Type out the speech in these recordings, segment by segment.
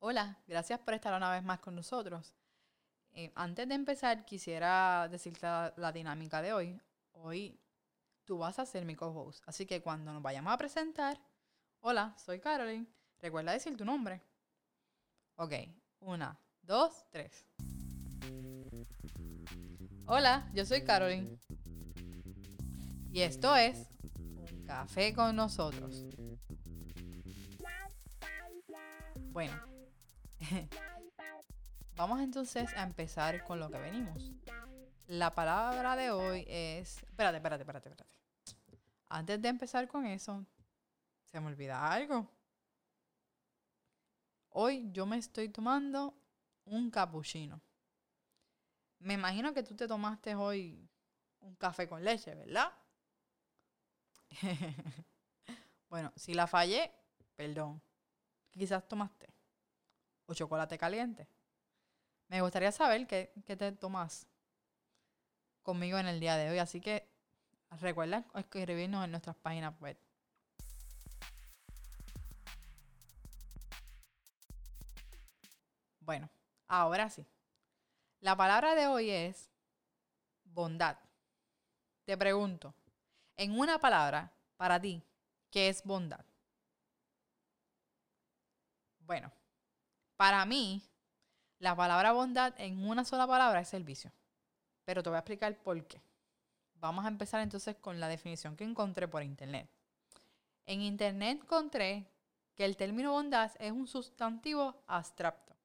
Hola, gracias por estar una vez más con nosotros. Eh, antes de empezar, quisiera decirte la, dinámica de hoy. Hoy tú vas a ser mi co-host, así que cuando nos vayamos a presentar, hola, soy Caroline, recuerda decir tu nombre. Ok, una, dos, tres. Hola, yo soy Caroline. Y esto es Un Café con nosotros. Bueno, vamos entonces a empezar con lo que venimos. La palabra de hoy es... Espérate, espérate, espérate, espérate. Antes de empezar con eso, se me olvida algo. Hoy yo me estoy tomando un cappuccino. Me imagino que tú te tomaste hoy un café con leche, ¿verdad? bueno, si la fallé, perdón. Quizás tomaste. O chocolate caliente. Me gustaría saber qué, qué te tomas conmigo en el día de hoy. Así que recuerda escribirnos en nuestras páginas web. Bueno, ahora sí. La palabra de hoy es bondad. Te pregunto, en una palabra, para ti, ¿qué es bondad? Bueno, para mí, la palabra bondad en una sola palabra es servicio. Pero te voy a explicar por qué. Vamos a empezar entonces con la definición que encontré por internet. En internet encontré que el término bondad es un sustantivo abstracto.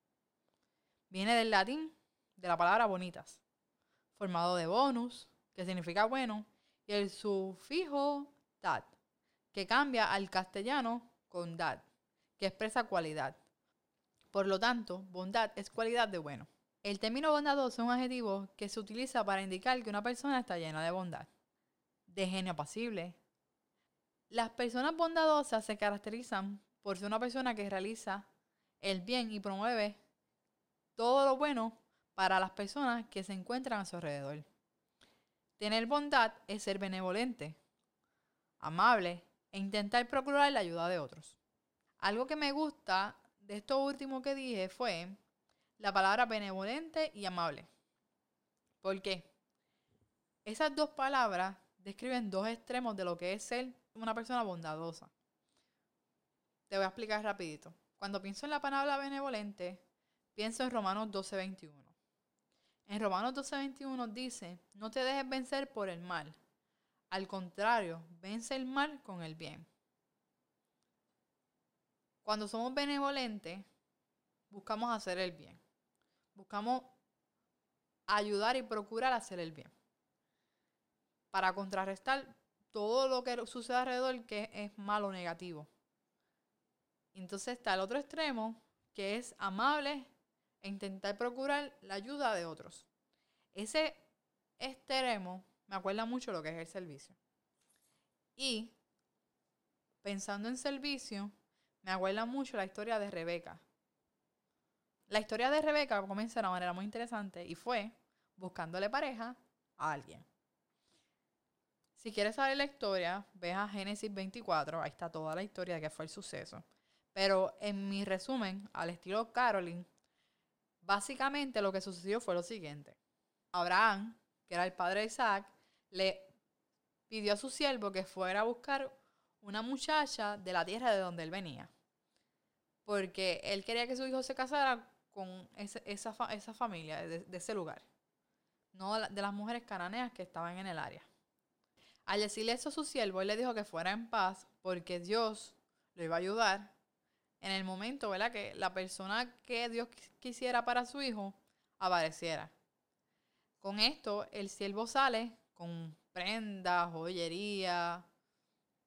Viene del latín de la palabra bonitas, formado de bonus, que significa bueno, y el sufijo dad, que cambia al castellano con dad, que expresa cualidad. Por lo tanto, bondad es cualidad de bueno. El término bondadoso es un adjetivo que se utiliza para indicar que una persona está llena de bondad, de genio apacible. Las personas bondadosas se caracterizan por ser una persona que realiza el bien y promueve todo lo bueno para las personas que se encuentran a su alrededor. Tener bondad es ser benevolente, amable e intentar procurar la ayuda de otros. Algo que me gusta de esto último que dije fue la palabra benevolente y amable. ¿Por qué? Esas dos palabras describen dos extremos de lo que es ser una persona bondadosa. Te voy a explicar rapidito. Cuando pienso en la palabra benevolente, pienso en Romanos 12:21. En Romanos 12:21 dice, no te dejes vencer por el mal. Al contrario, vence el mal con el bien. Cuando somos benevolentes, buscamos hacer el bien. Buscamos ayudar y procurar hacer el bien. Para contrarrestar todo lo que sucede alrededor que es malo o negativo. Entonces está el otro extremo, que es amable e intentar procurar la ayuda de otros. Ese extremo me acuerda mucho lo que es el servicio. Y pensando en servicio, me acuerda mucho la historia de Rebeca. La historia de Rebeca comienza de una manera muy interesante y fue buscándole pareja a alguien. Si quieres saber la historia, ve a Génesis 24, ahí está toda la historia de qué fue el suceso. Pero en mi resumen, al estilo Caroline, básicamente lo que sucedió fue lo siguiente. Abraham, que era el padre de Isaac, le pidió a su siervo que fuera a buscar una muchacha de la tierra de donde él venía. Porque él quería que su hijo se casara con esa, esa, familia de, de, ese lugar, no de las mujeres cananeas que estaban en el área. Al decirle eso a su siervo, él le dijo que fuera en paz porque Dios lo iba a ayudar en el momento, ¿verdad? Que la persona que Dios quisiera para su hijo apareciera. Con esto, el siervo sale con prendas, joyería,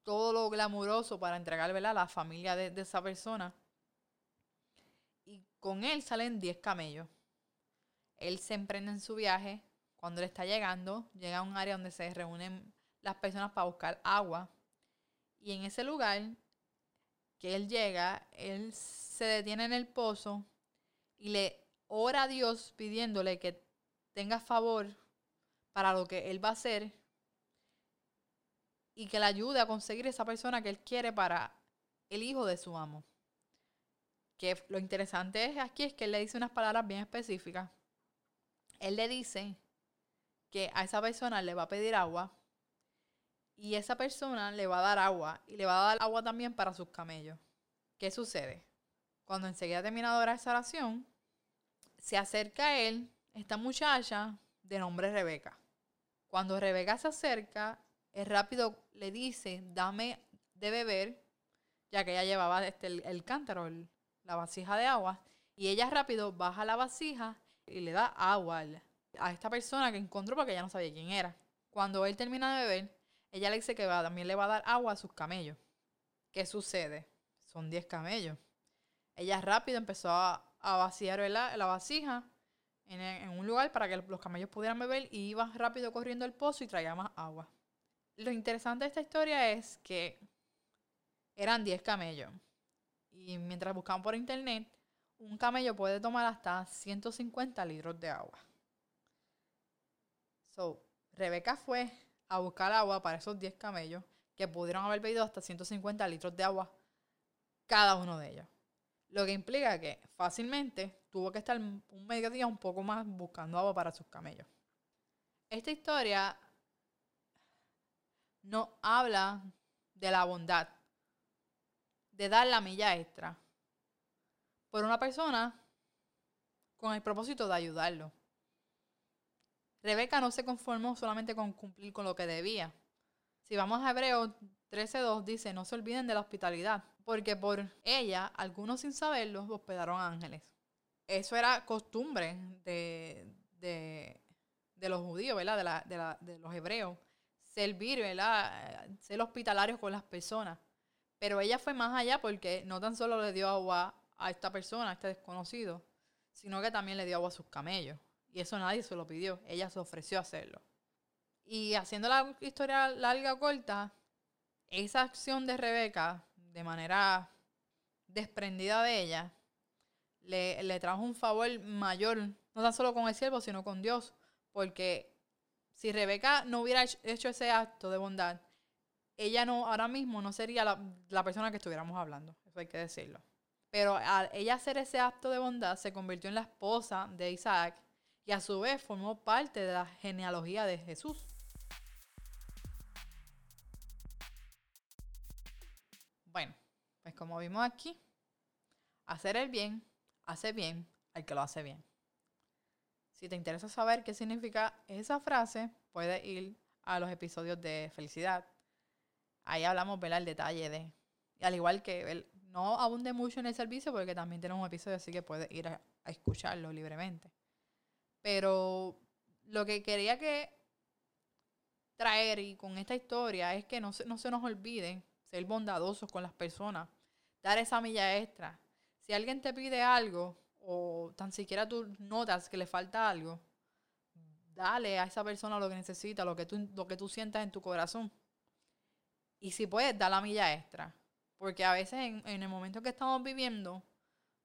todo lo glamuroso para entregar a la familia de, de esa persona y con él salen 10 camellos. Él se emprende en su viaje. Cuando él está llegando, llega a un área donde se reúnen las personas para buscar agua. Y en ese lugar que él llega, él se detiene en el pozo y le ora a Dios pidiéndole que tenga favor para lo que él va a hacer y que le ayude a conseguir esa persona que él quiere para el hijo de su amo. Que lo interesante es aquí es que él le dice unas palabras bien específicas. Él le dice que a esa persona le va a pedir agua y esa persona le va a dar agua y le va a dar agua también para sus camellos. ¿Qué sucede? Cuando enseguida terminado esa oración, se acerca a él esta muchacha de nombre Rebeca. Cuando Rebeca se acerca, el rápido le dice, dame de beber, ya que ella llevaba este, el, cántaro, la vasija de agua, y ella rápido baja la vasija y le da agua a esta persona que encontró porque ella no sabía quién era. Cuando él termina de beber, ella le dice que también le va a dar agua a sus camellos. ¿Qué sucede? Son 10 camellos. Ella rápido empezó a, vaciar la, vasija en, en, un lugar para que los camellos pudieran beber y iba rápido corriendo al pozo y traía más agua. Lo interesante de esta historia es que eran 10 camellos. Y mientras buscaban por internet, un camello puede tomar hasta 150 litros de agua. So, Rebeca fue a buscar agua para esos 10 camellos que pudieron haber bebido hasta 150 litros de agua cada uno de ellos. Lo que implica que fácilmente tuvo que estar un medio día un poco más buscando agua para sus camellos. Esta historia no habla de la bondad, de dar la milla extra por una persona con el propósito de ayudarlo. Rebeca no se conformó solamente con cumplir con lo que debía. Si vamos a Hebreos 13.2 dice, no se olviden de la hospitalidad, porque por ella, algunos sin saberlo, hospedaron ángeles. Eso era costumbre de, de, los judíos, ¿verdad? De, de los hebreos. Servir, ¿verdad? Ser hospitalarios con las personas. Pero ella fue más allá porque no tan solo le dio agua a esta persona, a este desconocido, sino que también le dio agua a sus camellos. Y eso nadie se lo pidió, ella se ofreció a hacerlo. Y haciendo la historia larga o corta, esa acción de Rebeca, de manera desprendida de ella, le, le trajo un favor mayor, no tan solo con el siervo, sino con Dios. Porque si Rebeca no hubiera hecho ese acto de bondad, ella no, ahora mismo no sería la, la persona que estuviéramos hablando. Eso hay que decirlo. Pero al ella hacer ese acto de bondad, se convirtió en la esposa de Isaac y a su vez formó parte de la genealogía de Jesús. Bueno, pues como vimos aquí, hacer el bien hace bien al que lo hace bien. Si te interesa saber qué significa esa frase, puedes ir a los episodios de felicidad. Ahí hablamos, ¿verdad? El detalle de, al igual que no abunde mucho en el servicio porque también tenemos un episodio así que puedes ir a escucharlo libremente. Pero lo que quería que traer y con esta historia es que no se, no se nos olvide ser bondadosos con las personas, dar esa milla extra. Si alguien te pide algo o tan siquiera tú notas que le falta algo, dale a esa persona lo que necesita, lo que tú, lo que tú sientas en tu corazón. Y si puedes, da la milla extra. Porque a veces en, en el momento que estamos viviendo,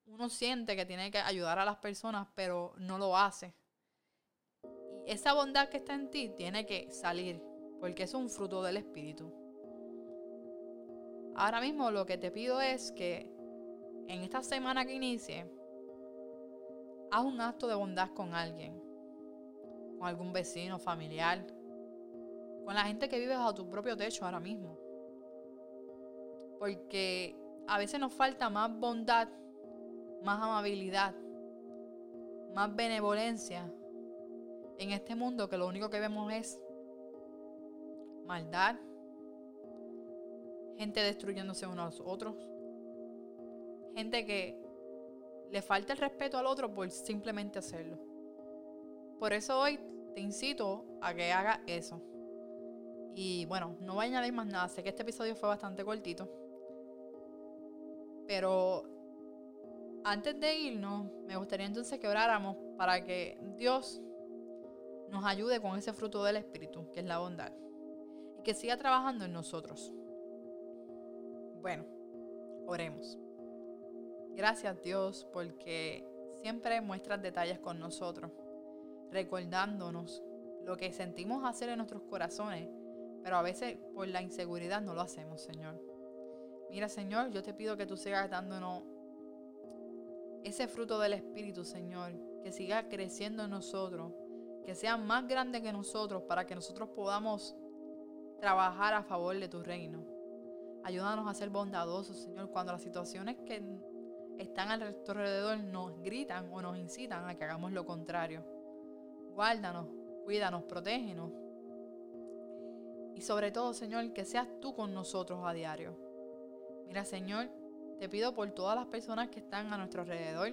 uno siente que tiene que ayudar a las personas, pero no lo hace esa bondad que está en ti tiene que salir, porque es un fruto del Espíritu. Ahora mismo lo que te pido es que en esta semana que inicie, haz un acto de bondad con alguien, con algún vecino, familiar, con la gente que vive bajo tu propio techo ahora mismo. Porque a veces nos falta más bondad, más amabilidad, más benevolencia en este mundo que lo único que vemos es maldad, gente destruyéndose unos a los otros, gente que le falta el respeto al otro por simplemente hacerlo. Por eso hoy te incito a que hagas eso. Y bueno, no voy a añadir más nada. Sé que este episodio fue bastante cortito. Pero antes de irnos, me gustaría entonces que oráramos para que Dios nos ayude con ese fruto del Espíritu, que es la bondad, y que siga trabajando en nosotros. Bueno, oremos. Gracias Dios porque siempre muestras detalles con nosotros, recordándonos lo que sentimos hacer en nuestros corazones, pero a veces por la inseguridad no lo hacemos, Señor. Mira, Señor, yo te pido que tú sigas dándonos ese fruto del Espíritu, Señor, que siga creciendo en nosotros, que sea más grande que nosotros para que nosotros podamos trabajar a favor de tu reino. Ayúdanos a ser bondadosos, Señor, cuando las situaciones que están a nuestro alrededor nos gritan o nos incitan a que hagamos lo contrario. Guárdanos, cuídanos, protégenos. Y sobre todo, Señor, que seas tú con nosotros a diario. Mira, Señor, te pido por todas las personas que están a nuestro alrededor.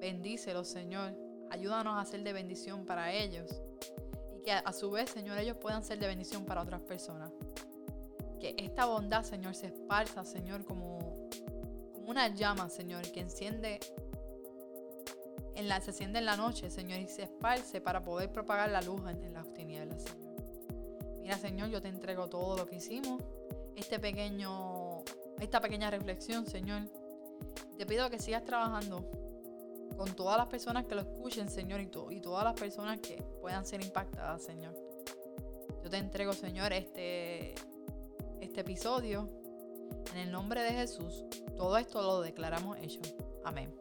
Bendícelos, Señor. Ayúdanos a ser de bendición para ellos. Y que a su vez, Señor, ellos puedan ser de bendición para otras personas. Que esta bondad, Señor, se esparza, Señor, como, una llama, Señor, que enciende en la, se enciende en la noche, Señor, y se esparce para poder propagar la luz en, las tinieblas, Señor. Mira, Señor, yo te entrego todo lo que hicimos. Este pequeño esta pequeña reflexión, Señor. Te pido que sigas trabajando con todas las personas que lo escuchen, Señor, y, y todas las personas que puedan ser impactadas, Señor. Yo te entrego, Señor, este, este episodio. En el nombre de Jesús, todo esto lo declaramos hecho. Amén.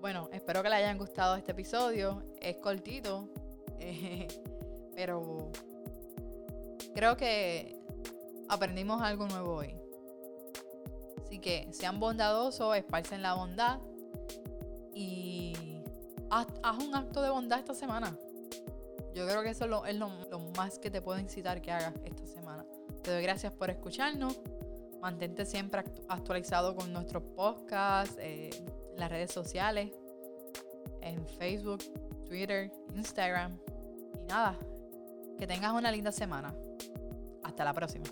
Bueno, espero que les hayan gustado este episodio. Es cortito, pero creo que aprendimos algo nuevo hoy. Así que sean bondadosos, esparcen la bondad y haz, un acto de bondad esta semana. Yo creo que eso es, lo, más que te puedo incitar que hagas esta semana. Te doy gracias por escucharnos. Mantente siempre actualizado con nuestros podcasts, eh, las redes sociales, en Facebook, Twitter, Instagram. Y nada, que tengas una linda semana. Hasta la próxima.